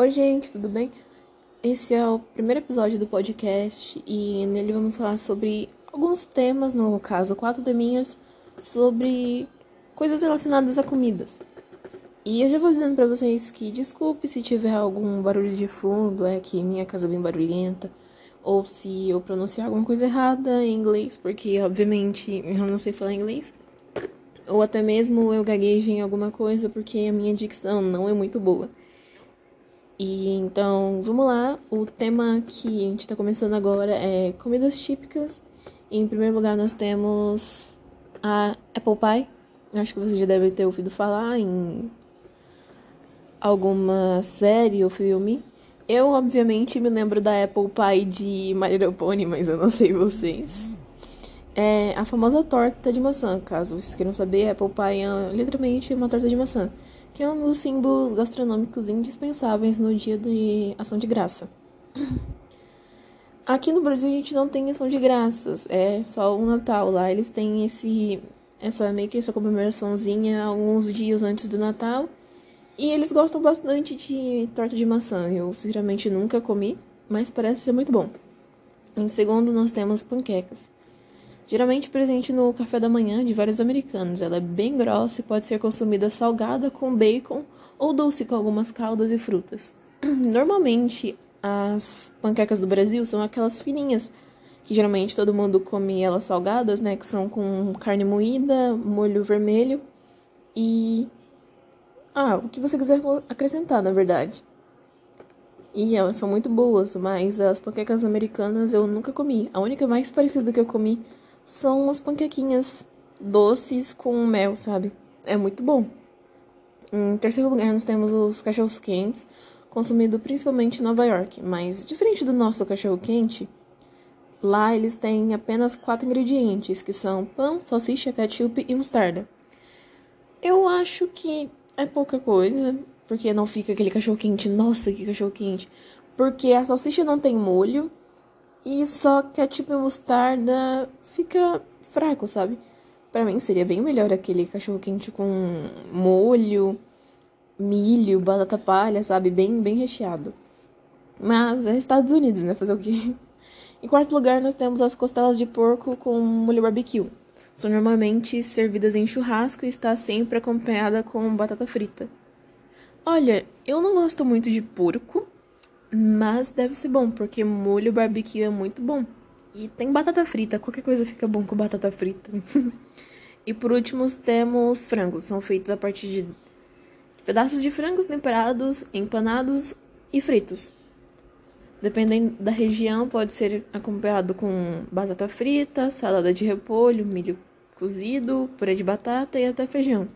Oi, gente, tudo bem? Esse é o primeiro episódio do podcast e nele vamos falar sobre alguns temas, no caso, quatro teminhas, sobre coisas relacionadas a comidas. E eu já vou dizendo para vocês que desculpe se tiver algum barulho de fundo, é que minha casa é bem barulhenta, ou se eu pronunciar alguma coisa errada em inglês, porque obviamente eu não sei falar inglês, ou até mesmo eu gaguejo em alguma coisa porque a minha dicção não é muito boa. E então, vamos lá. O tema que a gente está começando agora é comidas típicas. Em primeiro lugar, nós temos a Apple Pie. Acho que você já deve ter ouvido falar em alguma série ou filme. Eu, obviamente, me lembro da Apple Pie de My Little Pony, mas eu não sei vocês. É a famosa torta de maçã, caso vocês queiram saber, Apple Pie é literalmente uma torta de maçã que é um dos símbolos gastronômicos indispensáveis no dia de ação de graça. Aqui no Brasil a gente não tem ação de graças, é só o Natal. Lá eles têm esse essa meio que essa comemoraçãozinha alguns dias antes do Natal. E eles gostam bastante de torta de maçã. Eu sinceramente nunca comi, mas parece ser muito bom. Em segundo, nós temos panquecas geralmente presente no café da manhã de vários americanos. Ela é bem grossa e pode ser consumida salgada com bacon ou doce com algumas caldas e frutas. Normalmente, as panquecas do Brasil são aquelas fininhas, que geralmente todo mundo come elas salgadas, né? Que são com carne moída, molho vermelho e. Ah, o que você quiser acrescentar, na verdade. E elas são muito boas, mas as panquecas americanas eu nunca comi. A única mais parecida que eu comi são umas panquequinhas doces com mel, sabe? É muito bom. Em terceiro lugar, nós temos os cachorros quentes, consumido principalmente em Nova York. Mas, diferente do nosso cachorro quente, lá eles têm apenas quatro ingredientes, que são pão, salsicha, ketchup e mostarda. Eu acho que é pouca coisa, porque não fica aquele cachorro quente, nossa, que cachorro quente. Porque a salsicha não tem molho, e só ketchup e mostarda fica fraco, sabe? Para mim seria bem melhor aquele cachorro quente com molho, milho, batata palha, sabe? Bem, bem recheado. Mas é Estados Unidos, né? Fazer o quê? Em quarto lugar, nós temos as costelas de porco com molho barbecue. São normalmente servidas em churrasco e está sempre acompanhada com batata frita. Olha, eu não gosto muito de porco, mas deve ser bom, porque molho barbecue é muito bom. E tem batata frita, qualquer coisa fica bom com batata frita. e por último temos frangos, são feitos a partir de pedaços de frangos temperados, empanados e fritos. Dependendo da região, pode ser acompanhado com batata frita, salada de repolho, milho cozido, purê de batata e até feijão.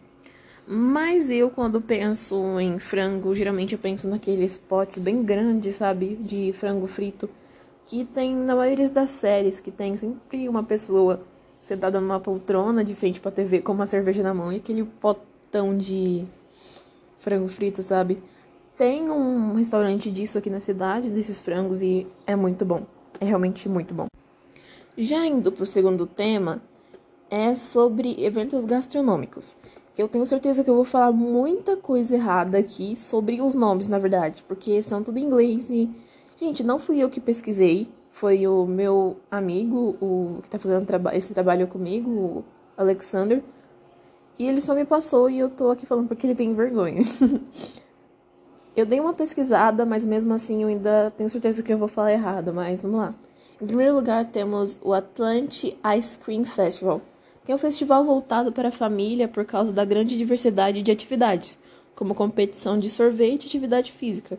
Mas eu, quando penso em frango, geralmente eu penso naqueles potes bem grandes, sabe? De frango frito que tem na maioria das séries, que tem sempre uma pessoa sentada numa poltrona de frente pra TV com uma cerveja na mão e aquele potão de frango frito, sabe? Tem um restaurante disso aqui na cidade, desses frangos, e é muito bom. É realmente muito bom. Já indo pro segundo tema, é sobre eventos gastronômicos. Eu tenho certeza que eu vou falar muita coisa errada aqui sobre os nomes, na verdade, porque são tudo em inglês e Gente, não fui eu que pesquisei, foi o meu amigo, o que tá fazendo traba esse trabalho comigo, o Alexander. E ele só me passou e eu tô aqui falando porque ele tem vergonha. eu dei uma pesquisada, mas mesmo assim eu ainda tenho certeza que eu vou falar errado, mas vamos lá. Em primeiro lugar, temos o Atlantic Ice Cream Festival, que é um festival voltado para a família por causa da grande diversidade de atividades, como competição de sorvete e atividade física.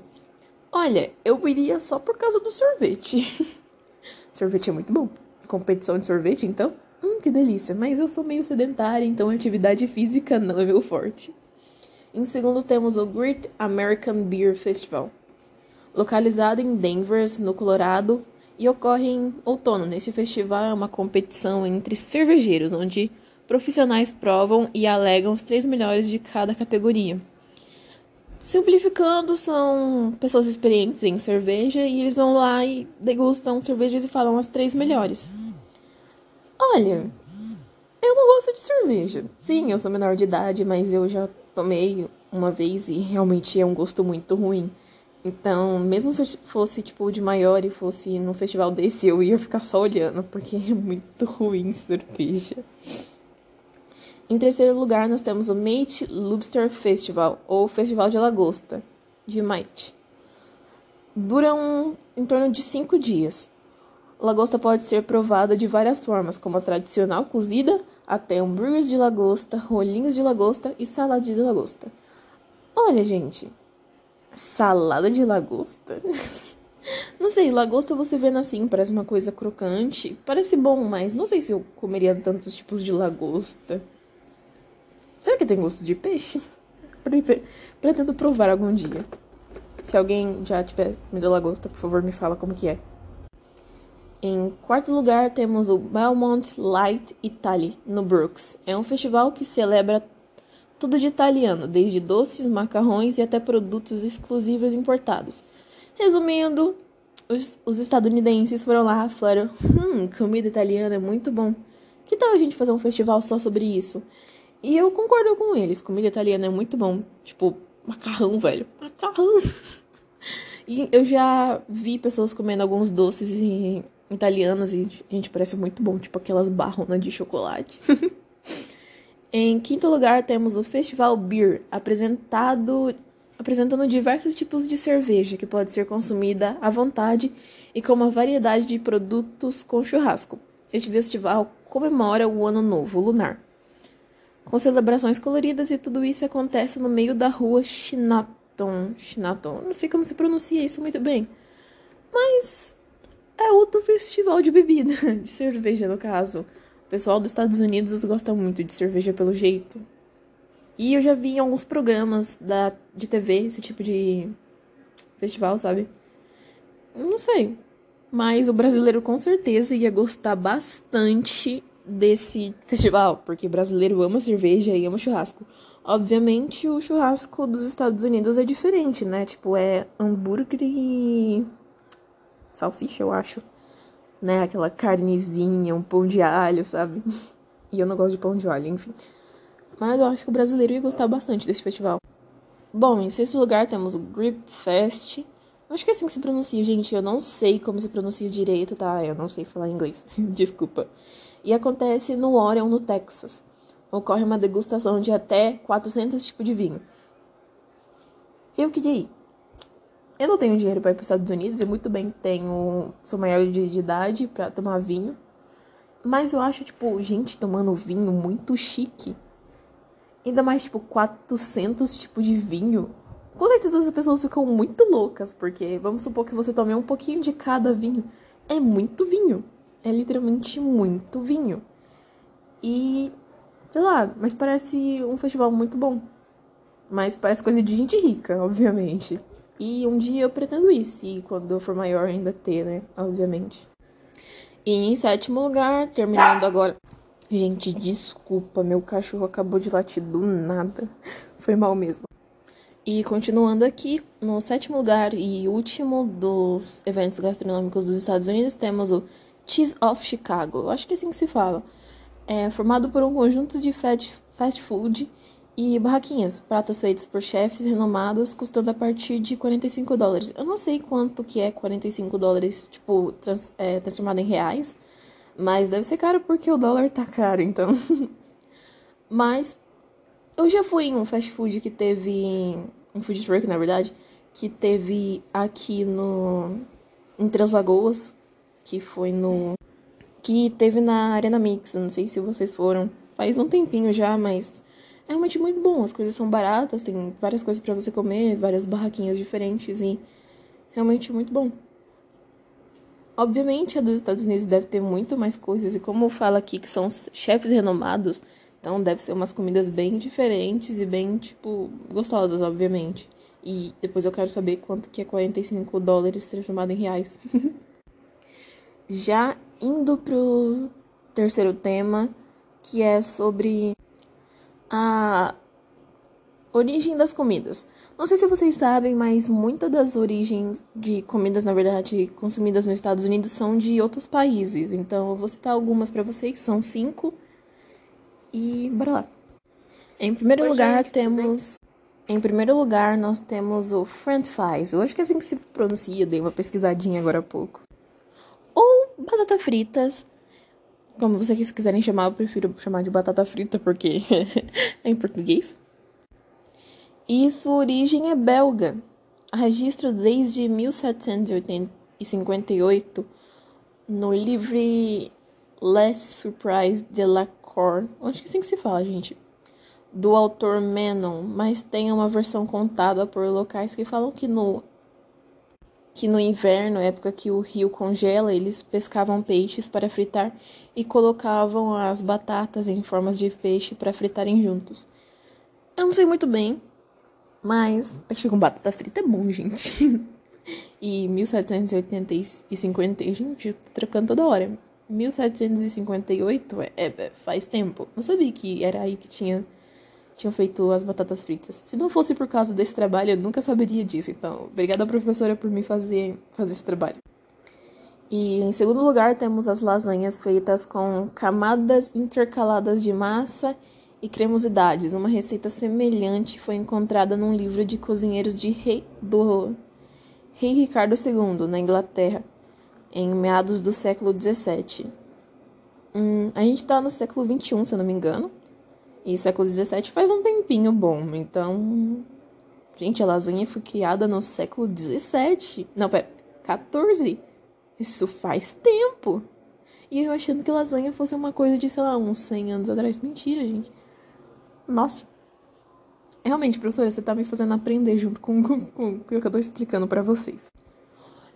Olha, eu iria só por causa do sorvete. sorvete é muito bom. Competição de sorvete, então? Hum, que delícia. Mas eu sou meio sedentária, então atividade física não é meu forte. Em segundo, temos o Great American Beer Festival. Localizado em Denver, no Colorado, e ocorre em outono. Nesse festival é uma competição entre cervejeiros, onde profissionais provam e alegam os três melhores de cada categoria. Simplificando, são pessoas experientes em cerveja e eles vão lá e degustam cervejas e falam as três melhores. Olha, eu não gosto de cerveja. Sim, eu sou menor de idade, mas eu já tomei uma vez e realmente é um gosto muito ruim. Então, mesmo se fosse, tipo, de maior e fosse num festival desse, eu ia ficar só olhando, porque é muito ruim cerveja. Em terceiro lugar, nós temos o Mate Lobster Festival, ou Festival de Lagosta, de Mate. Dura um, em torno de cinco dias. Lagosta pode ser provada de várias formas, como a tradicional cozida, até hambúrgueres de lagosta, rolinhos de lagosta e salada de lagosta. Olha, gente, salada de lagosta. não sei, lagosta você vendo assim, parece uma coisa crocante. Parece bom, mas não sei se eu comeria tantos tipos de lagosta. Será que tem gosto de peixe? Pretendo provar algum dia. Se alguém já tiver comido lagosta, por favor, me fala como que é. Em quarto lugar, temos o Belmont Light Italy, no Brooks. É um festival que celebra tudo de italiano, desde doces, macarrões e até produtos exclusivos importados. Resumindo, os, os estadunidenses foram lá e falaram: Hum, comida italiana é muito bom. Que tal a gente fazer um festival só sobre isso? E eu concordo com eles, comida italiana é muito bom. Tipo, macarrão, velho. Macarrão. E eu já vi pessoas comendo alguns doces italianos e, gente, parece muito bom. Tipo aquelas barronas de chocolate. Em quinto lugar, temos o Festival Beer, apresentado, apresentando diversos tipos de cerveja que pode ser consumida à vontade e com uma variedade de produtos com churrasco. Este festival comemora o Ano Novo Lunar, com celebrações coloridas e tudo isso acontece no meio da rua Chinaton. Chinaton, não sei como se pronuncia isso muito bem, mas é outro festival de bebida, de cerveja no caso pessoal dos Estados Unidos gosta muito de cerveja pelo jeito. E eu já vi em alguns programas da, de TV esse tipo de festival, sabe? Não sei. Mas o brasileiro com certeza ia gostar bastante desse festival, porque brasileiro ama cerveja e ama churrasco. Obviamente, o churrasco dos Estados Unidos é diferente, né? Tipo, é hambúrguer e salsicha, eu acho né? Aquela carnezinha, um pão de alho, sabe? E eu não gosto de pão de alho, enfim. Mas eu acho que o brasileiro ia gostar bastante desse festival. Bom, em sexto lugar temos Grip Fest. Acho que é assim que se pronuncia, gente. Eu não sei como se pronuncia direito, tá? Eu não sei falar inglês. Desculpa. E acontece no Orion, no Texas. Ocorre uma degustação de até 400 tipos de vinho. Eu queria ir. Eu não tenho dinheiro para ir para os Estados Unidos e muito bem tenho sou maior de idade para tomar vinho. Mas eu acho tipo gente tomando vinho muito chique. Ainda mais tipo 400 tipos de vinho. Com certeza as pessoas ficam muito loucas, porque vamos supor que você tome um pouquinho de cada vinho. É muito vinho. É literalmente muito vinho. E sei lá, mas parece um festival muito bom. Mas parece coisa de gente rica, obviamente. E um dia eu pretendo ir, se quando eu for maior ainda ter, né? Obviamente. E em sétimo lugar, terminando agora. Gente, desculpa, meu cachorro acabou de latir do nada. Foi mal mesmo. E continuando aqui, no sétimo lugar e último dos eventos gastronômicos dos Estados Unidos, temos o Cheese of Chicago. Acho que é assim que se fala. É formado por um conjunto de fast food e barraquinhas, pratos feitos por chefes renomados, custando a partir de 45 dólares. Eu não sei quanto que é 45 dólares, tipo, trans, é, transformado em reais, mas deve ser caro porque o dólar tá caro, então. mas eu já fui em um fast food que teve. Um food truck, na verdade, que teve aqui no. Em Três Lagoas, que foi no. Que teve na Arena Mix, não sei se vocês foram. Faz um tempinho já, mas é realmente muito bom. As coisas são baratas, tem várias coisas para você comer, várias barraquinhas diferentes e realmente muito bom. Obviamente, a dos Estados Unidos deve ter muito mais coisas, e como fala aqui que são chefes renomados, então deve ser umas comidas bem diferentes e bem, tipo, gostosas, obviamente. E depois eu quero saber quanto que é 45 dólares transformado em reais. Já indo pro terceiro tema, que é sobre a origem das comidas. Não sei se vocês sabem, mas muitas das origens de comidas, na verdade, consumidas nos Estados Unidos são de outros países. Então, eu vou citar algumas para vocês, são cinco. E bora lá. Em primeiro Oi, lugar, gente, temos Em primeiro lugar, nós temos o French fries. Eu acho que é assim que se pronuncia, dei uma pesquisadinha agora há pouco. Batata fritas. Como vocês quiserem chamar, eu prefiro chamar de batata frita porque é em português. E sua origem é belga. Registro desde 1758 no livre Les Surprises de la Cour. Acho que é assim que se fala, gente do autor Menon, mas tem uma versão contada por locais que falam que no que no inverno, época que o rio congela, eles pescavam peixes para fritar e colocavam as batatas em formas de peixe para fritarem juntos. Eu não sei muito bem, mas peixe com batata frita é bom, gente. e 1780 e 50, gente, eu tô trocando toda hora. 1758 é, é, faz tempo. Não sabia que era aí que tinha tinham feito as batatas fritas. Se não fosse por causa desse trabalho, eu nunca saberia disso. Então, obrigada professora por me fazer fazer esse trabalho. E em segundo lugar, temos as lasanhas feitas com camadas intercaladas de massa e cremosidades. Uma receita semelhante foi encontrada num livro de cozinheiros de rei, do rei Ricardo II, na Inglaterra, em meados do século XVII. Hum, a gente está no século XXI, se eu não me engano. E século XVII faz um tempinho bom. Então. Gente, a lasanha foi criada no século XVII. Não, pera. 14. Isso faz tempo. E eu achando que lasanha fosse uma coisa de, sei lá, uns 100 anos atrás. Mentira, gente. Nossa. Realmente, professora, você tá me fazendo aprender junto com, com, com o que eu tô explicando para vocês.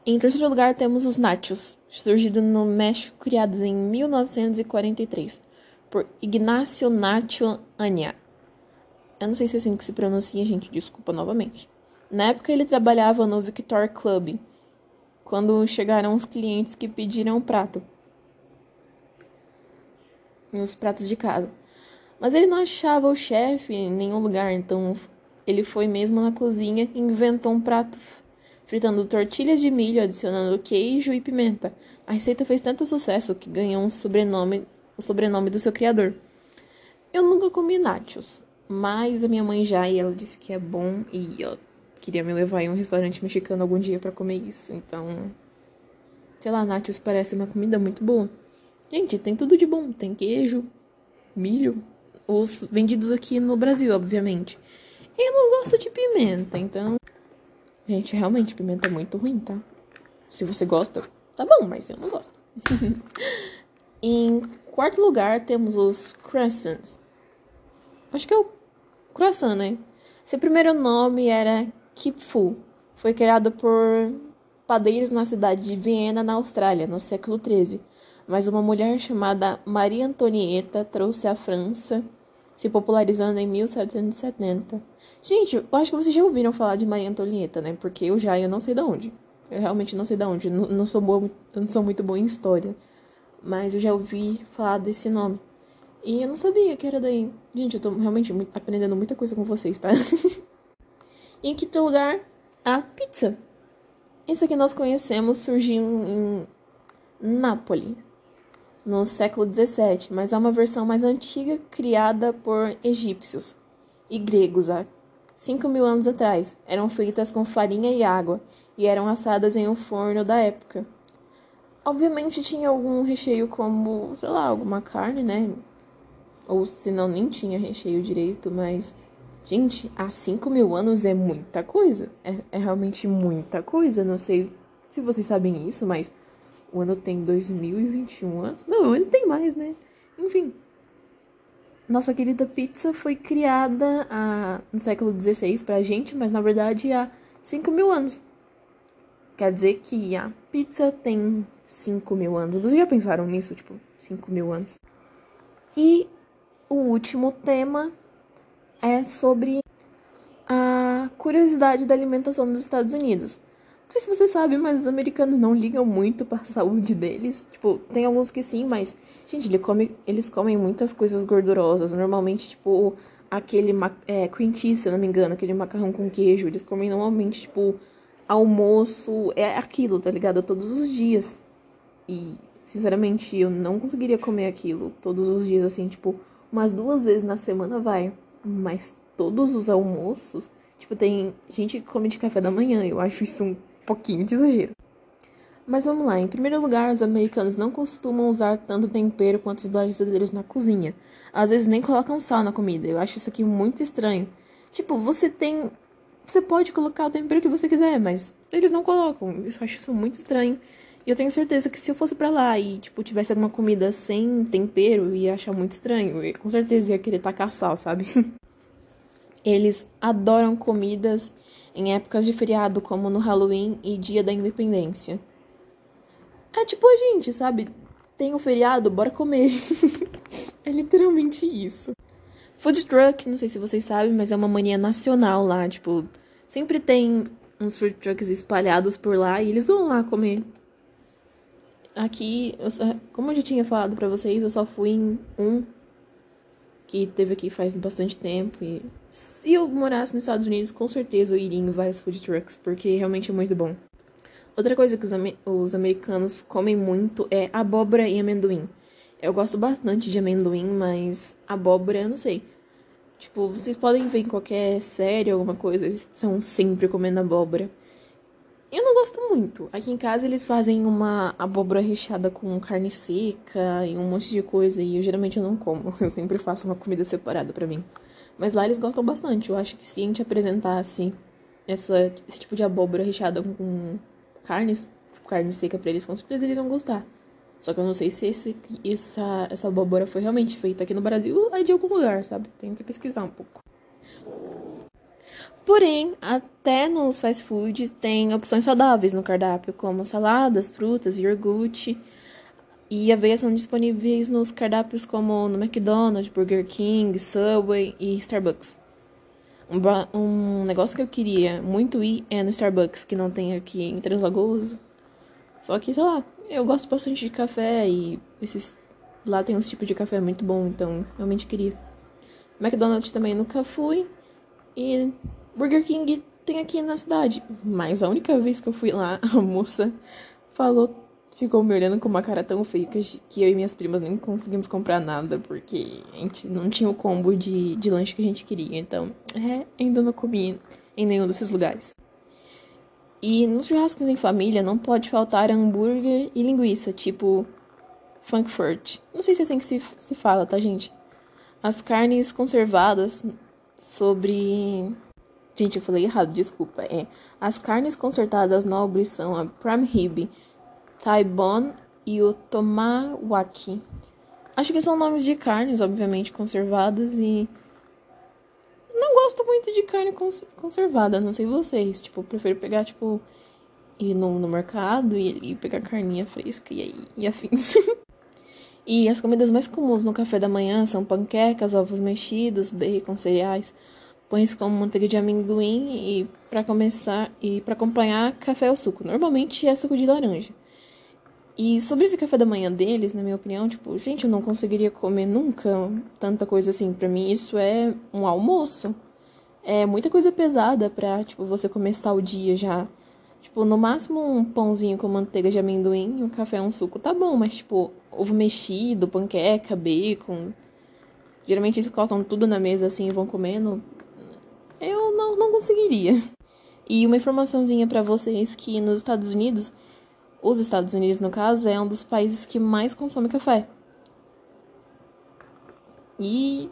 Em terceiro lugar, temos os nachos, surgidos no México, criados em 1943 por Ignacio Nacho Ania. Eu não sei se é assim que se pronuncia, gente, desculpa novamente. Na época ele trabalhava no Victor Club, quando chegaram os clientes que pediram o prato. Os pratos de casa. Mas ele não achava o chefe em nenhum lugar, então ele foi mesmo na cozinha e inventou um prato fritando tortilhas de milho, adicionando queijo e pimenta. A receita fez tanto sucesso que ganhou um sobrenome o sobrenome do seu criador. Eu nunca comi nachos, mas a minha mãe já e ela disse que é bom e eu queria me levar em um restaurante mexicano algum dia para comer isso. Então, sei lá, nachos parece uma comida muito boa. Gente, tem tudo de bom, tem queijo, milho, os vendidos aqui no Brasil, obviamente. Eu não gosto de pimenta, então, gente, realmente pimenta é muito ruim, tá? Se você gosta, tá bom, mas eu não gosto. em quarto lugar, temos os croissants. Acho que é o croissant, né? Seu primeiro nome era Kipfu. Foi criado por padeiros na cidade de Viena, na Austrália, no século XIII. Mas uma mulher chamada Maria Antonieta trouxe à França, se popularizando em 1770. Gente, eu acho que vocês já ouviram falar de Maria Antonieta, né? Porque eu já eu não sei de onde. Eu realmente não sei de onde. Não, não sou boa, não sou muito boa em história mas eu já ouvi falar desse nome. E eu não sabia que era daí. Gente, eu tô realmente aprendendo muita coisa com vocês, tá? em quinto lugar, a pizza. Isso que nós conhecemos surgiu em Nápoles, no século 17, mas é uma versão mais antiga criada por egípcios e gregos há 5 mil anos atrás. Eram feitas com farinha e água e eram assadas em um forno da época. Obviamente tinha algum recheio como, sei lá, alguma carne, né? Ou se não, nem tinha recheio direito, mas. Gente, há 5 mil anos é muita coisa. É, é realmente muita coisa. Não sei se vocês sabem isso, mas o ano tem 2021 anos. Não, ele tem mais, né? Enfim. Nossa querida pizza foi criada a, no século XVI pra gente, mas na verdade há 5 mil anos. Quer dizer que a pizza tem 5 mil anos. Vocês já pensaram nisso? Tipo, 5 mil anos. E o último tema é sobre a curiosidade da alimentação dos Estados Unidos. Não sei se você sabe, mas os americanos não ligam muito para a saúde deles. Tipo, tem alguns que sim, mas, gente, eles comem, eles comem muitas coisas gordurosas. Normalmente, tipo, aquele é, cream cheese, se eu não me engano, aquele macarrão com queijo. Eles comem normalmente, tipo, almoço, é aquilo, tá ligado? Todos os dias. E, sinceramente, eu não conseguiria comer aquilo todos os dias, assim, tipo, umas duas vezes na semana vai. Mas todos os almoços, tipo, tem gente que come de café da manhã. Eu acho isso um pouquinho de exagero. Mas vamos lá, em primeiro lugar, os americanos não costumam usar tanto tempero quanto os brasileiros na cozinha. Às vezes nem colocam sal na comida. Eu acho isso aqui muito estranho. Tipo, você tem. Você pode colocar o tempero que você quiser, mas eles não colocam. Eu acho isso muito estranho. E eu tenho certeza que se eu fosse para lá e, tipo, tivesse alguma comida sem tempero, ia achar muito estranho. E com certeza ia querer tacar sal, sabe? Eles adoram comidas em épocas de feriado, como no Halloween e Dia da Independência. É tipo a gente, sabe? Tem um feriado, bora comer. é literalmente isso. Food truck, não sei se vocês sabem, mas é uma mania nacional lá. Tipo, sempre tem uns food trucks espalhados por lá e eles vão lá comer. Aqui, eu, como eu já tinha falado pra vocês, eu só fui em um que teve aqui faz bastante tempo. E se eu morasse nos Estados Unidos, com certeza eu iria em vários food trucks, porque realmente é muito bom. Outra coisa que os, os americanos comem muito é abóbora e amendoim. Eu gosto bastante de amendoim, mas abóbora eu não sei. Tipo, vocês podem ver em qualquer série, alguma coisa, eles estão sempre comendo abóbora. Eu não gosto muito. Aqui em casa eles fazem uma abóbora recheada com carne seca e um monte de coisa e eu geralmente eu não como. Eu sempre faço uma comida separada para mim. Mas lá eles gostam bastante. Eu acho que se a gente apresentasse essa, esse tipo de abóbora recheada com carne, carne seca para eles, com certeza eles vão gostar. Só que eu não sei se esse, essa, essa abóbora foi realmente feita aqui no Brasil ou é de algum lugar, sabe? Tenho que pesquisar um pouco. Porém, até nos fast foods tem opções saudáveis no cardápio, como saladas, frutas, iogurte. E aveias são disponíveis nos cardápios como no McDonald's, Burger King, Subway e Starbucks. Um, um negócio que eu queria muito ir é no Starbucks, que não tem aqui em Três Lagoas. Só que, sei lá, eu gosto bastante de café e esses lá tem uns tipos de café muito bom, então realmente queria. McDonald's também nunca fui. E Burger King tem aqui na cidade. Mas a única vez que eu fui lá, a moça falou, ficou me olhando com uma cara tão feia que eu e minhas primas nem conseguimos comprar nada, porque a gente não tinha o combo de, de lanche que a gente queria. Então, é, ainda não comi em nenhum desses lugares. E nos churrascos em família não pode faltar hambúrguer e linguiça, tipo Frankfurt. Não sei se é assim que se, se fala, tá, gente? As carnes conservadas sobre Gente, eu falei errado, desculpa. É, as carnes consertadas nobres são a prime rib, bone e o tomawaki. Acho que são nomes de carnes, obviamente, conservadas e gosto muito de carne cons conservada, não sei vocês. Tipo, prefiro pegar, tipo, ir no, no mercado e, e pegar carninha fresca e, e afins. e as comidas mais comuns no café da manhã são panquecas, ovos mexidos, bacon, cereais pães com manteiga de amendoim e para começar e para acompanhar café ou suco. Normalmente é suco de laranja. E sobre esse café da manhã deles, na minha opinião, tipo, gente, eu não conseguiria comer nunca tanta coisa assim. Para mim isso é um almoço. É muita coisa pesada pra, tipo, você começar o dia já. Tipo, no máximo um pãozinho com manteiga de amendoim, um café, um suco, tá bom, mas tipo, ovo mexido, panqueca, bacon. Geralmente eles colocam tudo na mesa assim e vão comendo eu não, não conseguiria. E uma informaçãozinha para vocês que nos Estados Unidos, os Estados Unidos no caso, é um dos países que mais consome café. E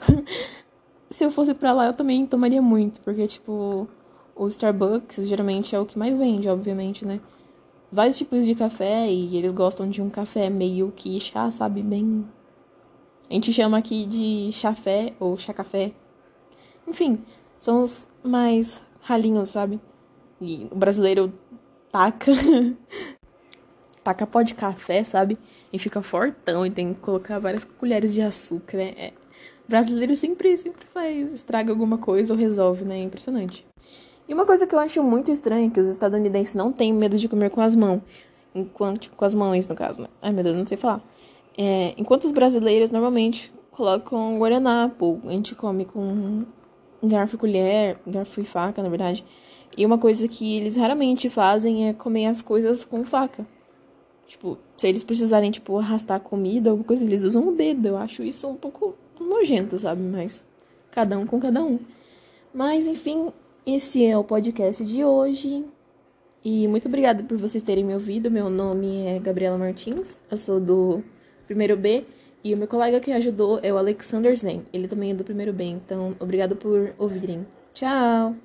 se eu fosse para lá eu também tomaria muito, porque tipo, o Starbucks geralmente é o que mais vende, obviamente, né? Vários tipos de café e eles gostam de um café meio que chá, sabe, bem a gente chama aqui de chafé ou chá café, enfim, são os mais ralinhos, sabe? E o brasileiro taca. taca pó de café, sabe? E fica fortão e tem que colocar várias colheres de açúcar, né? É. Brasileiro sempre, sempre faz, estraga alguma coisa ou resolve, né? É impressionante. E uma coisa que eu acho muito estranha é que os estadunidenses não têm medo de comer com as mãos. Enquanto, tipo, com as mãos, no caso, né? Ai, meu Deus, não sei falar. É, enquanto os brasileiros normalmente colocam guardanapo, a gente come com garfo e colher, garfo e faca, na verdade. E uma coisa que eles raramente fazem é comer as coisas com faca. Tipo, se eles precisarem, tipo, arrastar comida, alguma coisa, eles usam o dedo. Eu acho isso um pouco nojento, sabe? Mas cada um com cada um. Mas enfim, esse é o podcast de hoje. E muito obrigada por vocês terem me ouvido. Meu nome é Gabriela Martins, eu sou do primeiro B. E o meu colega que ajudou é o Alexander Zen. Ele também é do primeiro B. Então, obrigado por ouvirem. Tchau!